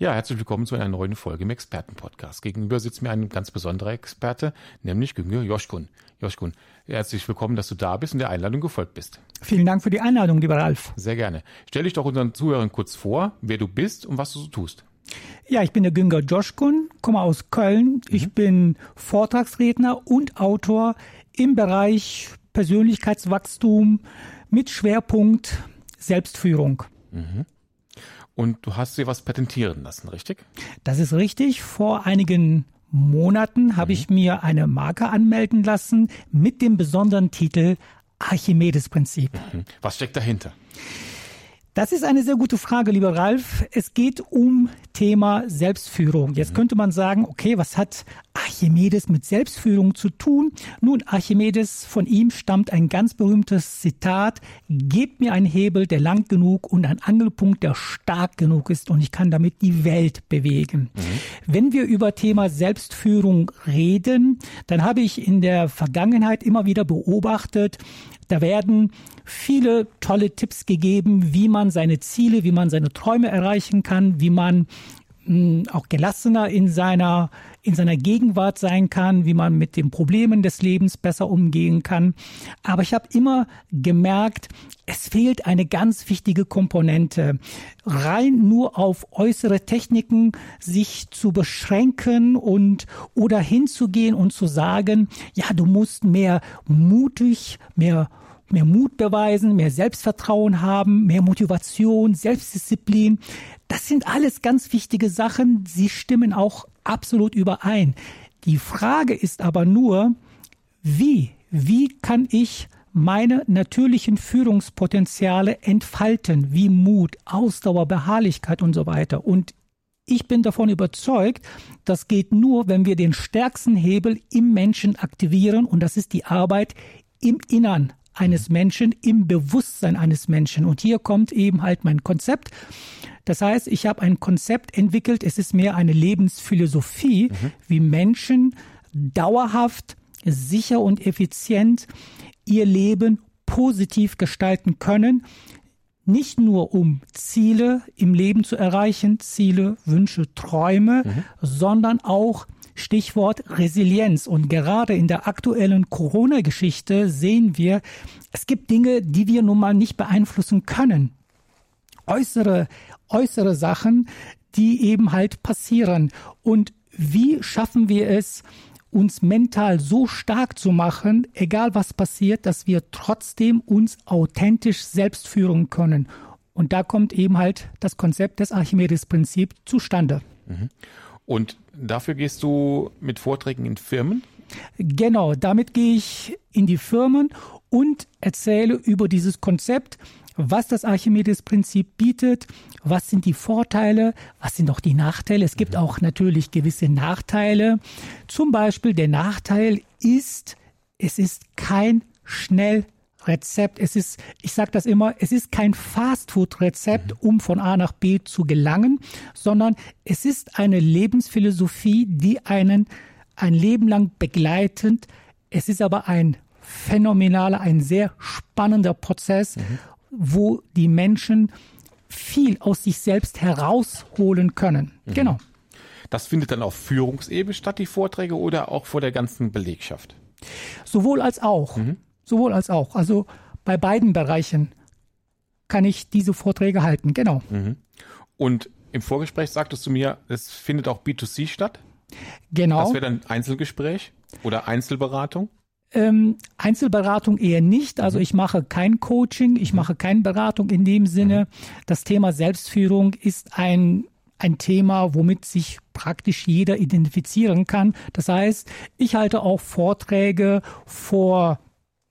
Ja, herzlich willkommen zu einer neuen Folge im Expertenpodcast. Gegenüber sitzt mir ein ganz besonderer Experte, nämlich Güngör Joschkun. Joschkun, herzlich willkommen, dass du da bist und der Einladung gefolgt bist. Vielen Dank für die Einladung, lieber Ralf. Sehr gerne. Stell dich doch unseren Zuhörern kurz vor, wer du bist und was du so tust. Ja, ich bin der Günger Joschkun, komme aus Köln. Mhm. Ich bin Vortragsredner und Autor im Bereich Persönlichkeitswachstum mit Schwerpunkt Selbstführung. Mhm. Und du hast dir was patentieren lassen, richtig? Das ist richtig. Vor einigen Monaten habe mhm. ich mir eine Marke anmelden lassen mit dem besonderen Titel Archimedes-Prinzip. Mhm. Was steckt dahinter? Das ist eine sehr gute Frage, lieber Ralf. Es geht um Thema Selbstführung. Jetzt mhm. könnte man sagen, okay, was hat Archimedes mit Selbstführung zu tun? Nun, Archimedes, von ihm stammt ein ganz berühmtes Zitat, gebt mir einen Hebel, der lang genug und ein Angelpunkt, der stark genug ist und ich kann damit die Welt bewegen. Mhm. Wenn wir über Thema Selbstführung reden, dann habe ich in der Vergangenheit immer wieder beobachtet, da werden viele tolle Tipps gegeben, wie man seine Ziele, wie man seine Träume erreichen kann, wie man mh, hm, auch gelassener in seiner in seiner Gegenwart sein kann, wie man mit den Problemen des Lebens besser umgehen kann. Aber ich habe immer gemerkt, es fehlt eine ganz wichtige Komponente. Rein nur auf äußere Techniken sich zu beschränken und oder hinzugehen und zu sagen, ja, du musst mehr mutig, mehr mehr Mut beweisen, mehr Selbstvertrauen haben, mehr Motivation, Selbstdisziplin. Das sind alles ganz wichtige Sachen. Sie stimmen auch absolut überein. Die Frage ist aber nur, wie, wie kann ich meine natürlichen Führungspotenziale entfalten, wie Mut, Ausdauer, Beharrlichkeit und so weiter. Und ich bin davon überzeugt, das geht nur, wenn wir den stärksten Hebel im Menschen aktivieren und das ist die Arbeit im Innern eines Menschen, im Bewusstsein eines Menschen. Und hier kommt eben halt mein Konzept. Das heißt, ich habe ein Konzept entwickelt, es ist mehr eine Lebensphilosophie, mhm. wie Menschen dauerhaft, sicher und effizient ihr Leben positiv gestalten können. Nicht nur um Ziele im Leben zu erreichen, Ziele, Wünsche, Träume, mhm. sondern auch Stichwort Resilienz. Und gerade in der aktuellen Corona-Geschichte sehen wir, es gibt Dinge, die wir nun mal nicht beeinflussen können. Äußere, äußere Sachen, die eben halt passieren. Und wie schaffen wir es, uns mental so stark zu machen, egal was passiert, dass wir trotzdem uns authentisch selbst führen können. Und da kommt eben halt das Konzept des Archimedes-Prinzips zustande. Mhm. Und dafür gehst du mit Vorträgen in Firmen? Genau, damit gehe ich in die Firmen und erzähle über dieses Konzept, was das Archimedes-Prinzip bietet, was sind die Vorteile, was sind auch die Nachteile. Es gibt mhm. auch natürlich gewisse Nachteile. Zum Beispiel der Nachteil ist, es ist kein schnell Rezept. Es ist, ich sage das immer, es ist kein Fastfood-Rezept, mhm. um von A nach B zu gelangen, sondern es ist eine Lebensphilosophie, die einen ein Leben lang begleitend. Es ist aber ein phänomenaler, ein sehr spannender Prozess, mhm. wo die Menschen viel aus sich selbst herausholen können. Mhm. Genau. Das findet dann auf Führungsebene statt, die Vorträge, oder auch vor der ganzen Belegschaft? Sowohl als auch. Mhm. Sowohl als auch. Also bei beiden Bereichen kann ich diese Vorträge halten, genau. Mhm. Und im Vorgespräch sagtest du mir, es findet auch B2C statt? Genau. Das wäre dann Einzelgespräch oder Einzelberatung? Ähm, Einzelberatung eher nicht. Also mhm. ich mache kein Coaching, ich mhm. mache keine Beratung in dem Sinne. Mhm. Das Thema Selbstführung ist ein, ein Thema, womit sich praktisch jeder identifizieren kann. Das heißt, ich halte auch Vorträge vor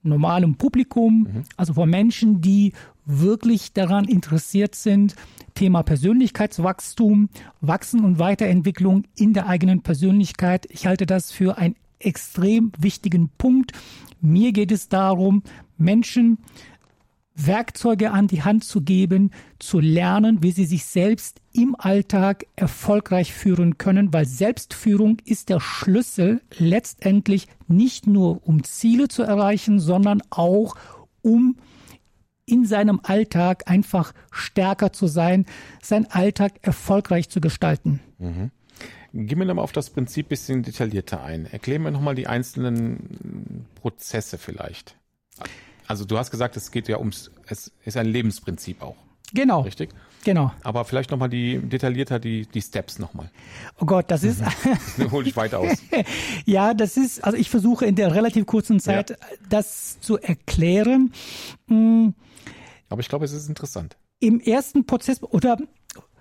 normalem Publikum, mhm. also von Menschen, die wirklich daran interessiert sind, Thema Persönlichkeitswachstum, Wachsen und Weiterentwicklung in der eigenen Persönlichkeit. Ich halte das für ein extrem wichtigen Punkt. Mir geht es darum, Menschen Werkzeuge an die Hand zu geben, zu lernen, wie sie sich selbst im Alltag erfolgreich führen können, weil Selbstführung ist der Schlüssel letztendlich nicht nur um Ziele zu erreichen, sondern auch um in seinem Alltag einfach stärker zu sein, seinen Alltag erfolgreich zu gestalten. Mhm. Gehen wir nochmal auf das Prinzip ein bisschen detaillierter ein. Erklären wir nochmal die einzelnen Prozesse vielleicht. Also du hast gesagt, es geht ja ums, es ist ein Lebensprinzip auch. Genau. Richtig? Genau. Aber vielleicht nochmal die detaillierter die, die Steps nochmal. Oh Gott, das ist. Hol ich weit aus. ja, das ist, also ich versuche in der relativ kurzen Zeit ja. das zu erklären. Hm. Aber ich glaube, es ist interessant. Im ersten Prozess oder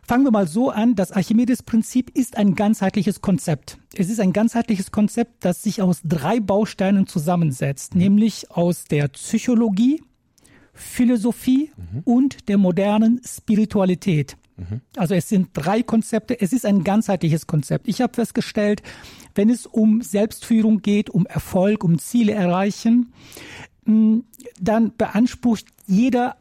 Fangen wir mal so an, das Archimedes-Prinzip ist ein ganzheitliches Konzept. Es ist ein ganzheitliches Konzept, das sich aus drei Bausteinen zusammensetzt, mhm. nämlich aus der Psychologie, Philosophie mhm. und der modernen Spiritualität. Mhm. Also es sind drei Konzepte, es ist ein ganzheitliches Konzept. Ich habe festgestellt, wenn es um Selbstführung geht, um Erfolg, um Ziele erreichen, hm, dann beansprucht jeder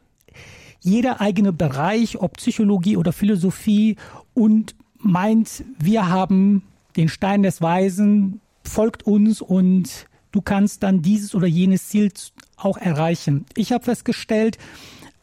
jeder eigene Bereich, ob Psychologie oder Philosophie und meint, wir haben den Stein des Weisen, folgt uns und du kannst dann dieses oder jenes Ziel auch erreichen. Ich habe festgestellt,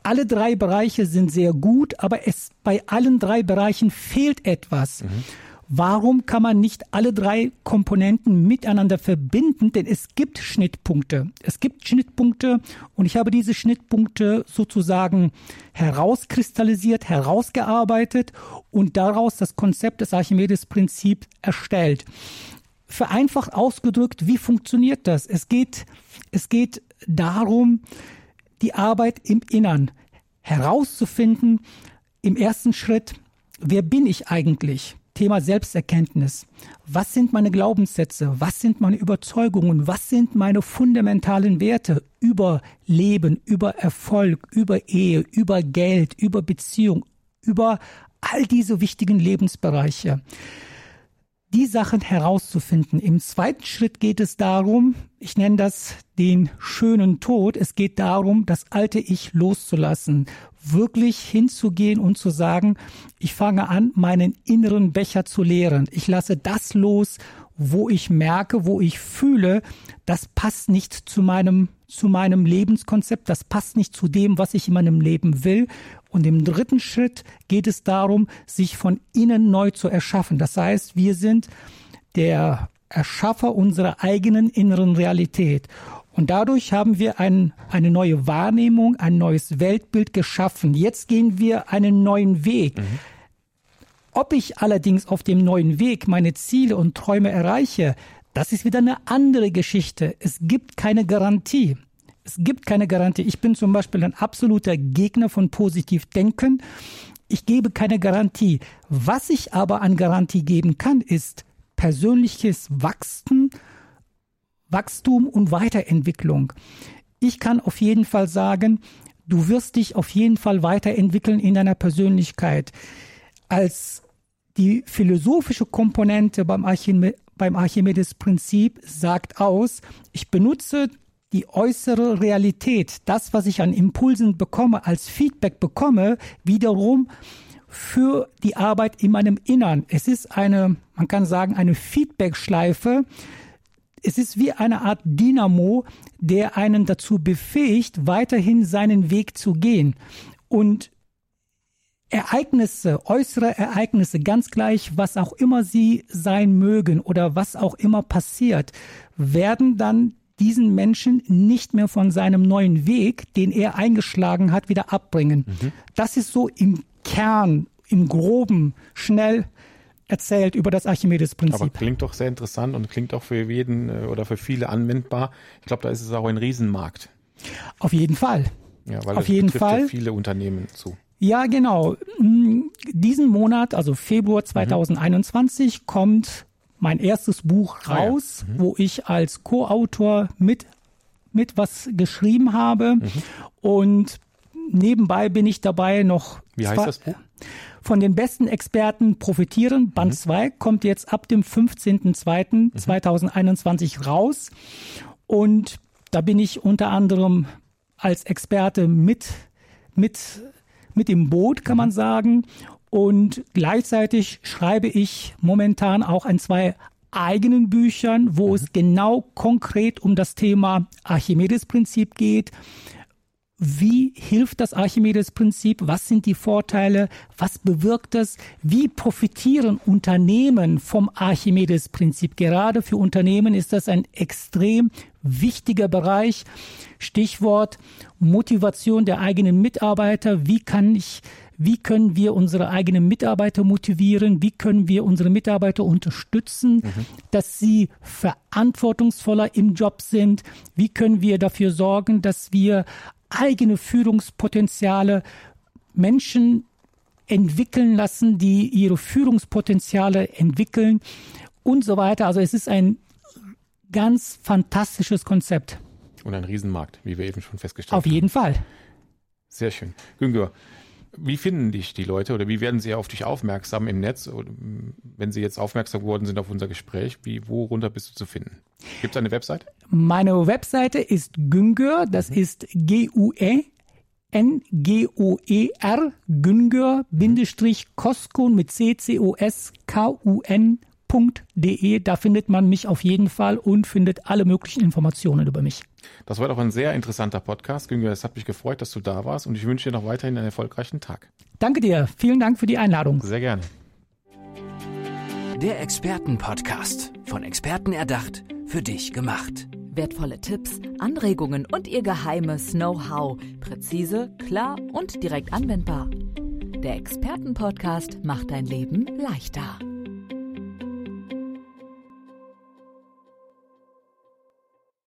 alle drei Bereiche sind sehr gut, aber es bei allen drei Bereichen fehlt etwas. Mhm. Warum kann man nicht alle drei Komponenten miteinander verbinden? Denn es gibt Schnittpunkte. Es gibt Schnittpunkte und ich habe diese Schnittpunkte sozusagen herauskristallisiert, herausgearbeitet und daraus das Konzept des Archimedes-Prinzips erstellt. Vereinfacht ausgedrückt, wie funktioniert das? Es geht, es geht darum, die Arbeit im Innern herauszufinden. Im ersten Schritt, wer bin ich eigentlich? Thema Selbsterkenntnis. Was sind meine Glaubenssätze? Was sind meine Überzeugungen? Was sind meine fundamentalen Werte über Leben, über Erfolg, über Ehe, über Geld, über Beziehung, über all diese wichtigen Lebensbereiche? Die Sachen herauszufinden. Im zweiten Schritt geht es darum, ich nenne das den schönen Tod. Es geht darum, das alte Ich loszulassen wirklich hinzugehen und zu sagen, ich fange an, meinen inneren Becher zu leeren. Ich lasse das los, wo ich merke, wo ich fühle, das passt nicht zu meinem, zu meinem Lebenskonzept, das passt nicht zu dem, was ich in meinem Leben will. Und im dritten Schritt geht es darum, sich von innen neu zu erschaffen. Das heißt, wir sind der Erschaffer unserer eigenen inneren Realität. Und dadurch haben wir ein, eine neue Wahrnehmung, ein neues Weltbild geschaffen. Jetzt gehen wir einen neuen Weg. Mhm. Ob ich allerdings auf dem neuen Weg meine Ziele und Träume erreiche, das ist wieder eine andere Geschichte. Es gibt keine Garantie. Es gibt keine Garantie. Ich bin zum Beispiel ein absoluter Gegner von Positivdenken. Ich gebe keine Garantie. Was ich aber an Garantie geben kann, ist persönliches Wachstum, Wachstum und Weiterentwicklung. Ich kann auf jeden Fall sagen, du wirst dich auf jeden Fall weiterentwickeln in deiner Persönlichkeit. Als die philosophische Komponente beim, Archime beim Archimedes-Prinzip sagt aus, ich benutze die äußere Realität, das, was ich an Impulsen bekomme, als Feedback bekomme, wiederum für die Arbeit in meinem Innern. Es ist eine, man kann sagen, eine Feedback-Schleife, es ist wie eine Art Dynamo, der einen dazu befähigt, weiterhin seinen Weg zu gehen. Und Ereignisse, äußere Ereignisse, ganz gleich, was auch immer sie sein mögen oder was auch immer passiert, werden dann diesen Menschen nicht mehr von seinem neuen Weg, den er eingeschlagen hat, wieder abbringen. Mhm. Das ist so im Kern, im groben, schnell erzählt über das Archimedes-Prinzip. Aber klingt doch sehr interessant und klingt auch für jeden äh, oder für viele anwendbar. Ich glaube, da ist es auch ein Riesenmarkt. Auf jeden Fall. Ja, weil Auf jeden Fall. Ja viele Unternehmen zu. Ja, genau. Hm, diesen Monat, also Februar 2021, mhm. kommt mein erstes Buch raus, ah, ja. mhm. wo ich als Co-Autor mit, mit was geschrieben habe. Mhm. Und nebenbei bin ich dabei noch. Wie heißt das Buch? Von den besten Experten profitieren. Band 2 mhm. kommt jetzt ab dem 15.02.2021 mhm. raus. Und da bin ich unter anderem als Experte mit, mit, mit im Boot, kann man mhm. sagen. Und gleichzeitig schreibe ich momentan auch ein zwei eigenen Büchern, wo mhm. es genau konkret um das Thema Archimedes-Prinzip geht. Wie hilft das Archimedes-Prinzip? Was sind die Vorteile? Was bewirkt es? Wie profitieren Unternehmen vom Archimedes-Prinzip? Gerade für Unternehmen ist das ein extrem wichtiger Bereich. Stichwort Motivation der eigenen Mitarbeiter. Wie kann ich wie können wir unsere eigenen Mitarbeiter motivieren, wie können wir unsere Mitarbeiter unterstützen, mhm. dass sie verantwortungsvoller im Job sind, wie können wir dafür sorgen, dass wir eigene Führungspotenziale Menschen entwickeln lassen, die ihre Führungspotenziale entwickeln und so weiter. Also es ist ein ganz fantastisches Konzept. Und ein Riesenmarkt, wie wir eben schon festgestellt haben. Auf jeden Fall. Sehr schön. Güngör, wie finden dich die Leute oder wie werden sie auf dich aufmerksam im Netz? Oder wenn sie jetzt aufmerksam geworden sind auf unser Gespräch, wie, worunter bist du zu finden? Gibt es eine Website? Meine Webseite ist Güngör, das mhm. ist G-U-E. N-G-O-E-R, Güngör, Bindestrich, Koskun mit C-C-O-S-K-U-N www.ftf.de. Da findet man mich auf jeden Fall und findet alle möglichen Informationen über mich. Das war doch ein sehr interessanter Podcast, Güngör. Es hat mich gefreut, dass du da warst und ich wünsche dir noch weiterhin einen erfolgreichen Tag. Danke dir. Vielen Dank für die Einladung. Sehr gerne. Der Expertenpodcast. Von Experten erdacht, für dich gemacht. Wertvolle Tipps, Anregungen und ihr geheimes Know-how. Präzise, klar und direkt anwendbar. Der Expertenpodcast macht dein Leben leichter.